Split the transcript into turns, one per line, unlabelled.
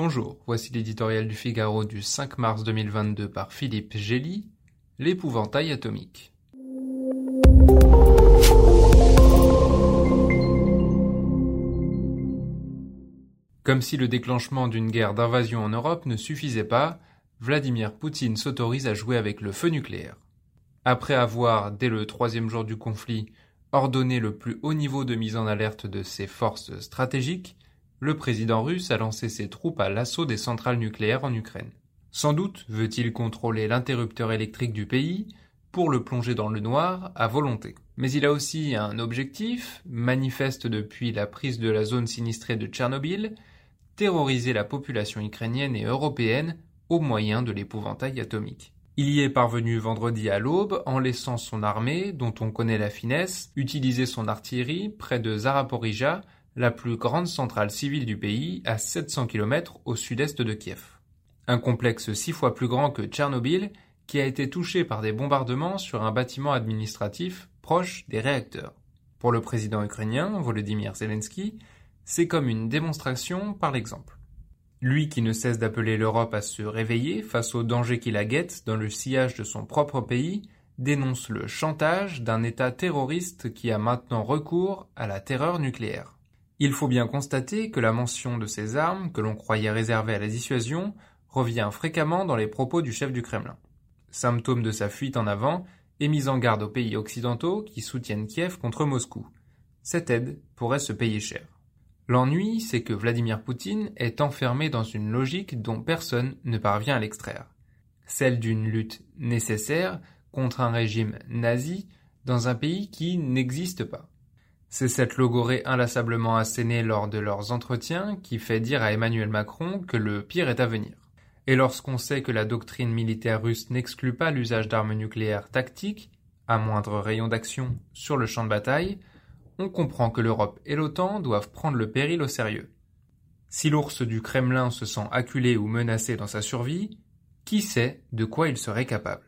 Bonjour, voici l'éditorial du Figaro du 5 mars 2022 par Philippe Gély, L'épouvantail atomique. Comme si le déclenchement d'une guerre d'invasion en Europe ne suffisait pas, Vladimir Poutine s'autorise à jouer avec le feu nucléaire. Après avoir, dès le troisième jour du conflit, ordonné le plus haut niveau de mise en alerte de ses forces stratégiques, le président russe a lancé ses troupes à l'assaut des centrales nucléaires en Ukraine. Sans doute veut-il contrôler l'interrupteur électrique du pays pour le plonger dans le noir à volonté. Mais il a aussi un objectif, manifeste depuis la prise de la zone sinistrée de Tchernobyl, terroriser la population ukrainienne et européenne au moyen de l'épouvantail atomique. Il y est parvenu vendredi à l'aube en laissant son armée, dont on connaît la finesse, utiliser son artillerie près de Zaraporizhia la plus grande centrale civile du pays, à 700 km au sud-est de Kiev. Un complexe six fois plus grand que Tchernobyl, qui a été touché par des bombardements sur un bâtiment administratif proche des réacteurs. Pour le président ukrainien, Volodymyr Zelensky, c'est comme une démonstration par l'exemple. Lui qui ne cesse d'appeler l'Europe à se réveiller face aux dangers qui la guettent dans le sillage de son propre pays, dénonce le chantage d'un État terroriste qui a maintenant recours à la terreur nucléaire. Il faut bien constater que la mention de ces armes, que l'on croyait réservées à la dissuasion, revient fréquemment dans les propos du chef du Kremlin. Symptôme de sa fuite en avant et mise en garde aux pays occidentaux qui soutiennent Kiev contre Moscou. Cette aide pourrait se payer cher. L'ennui, c'est que Vladimir Poutine est enfermé dans une logique dont personne ne parvient à l'extraire. Celle d'une lutte nécessaire contre un régime nazi dans un pays qui n'existe pas. C'est cette logorée inlassablement assénée lors de leurs entretiens qui fait dire à Emmanuel Macron que le pire est à venir. Et lorsqu'on sait que la doctrine militaire russe n'exclut pas l'usage d'armes nucléaires tactiques, à moindre rayon d'action, sur le champ de bataille, on comprend que l'Europe et l'OTAN doivent prendre le péril au sérieux. Si l'ours du Kremlin se sent acculé ou menacé dans sa survie, qui sait de quoi il serait capable?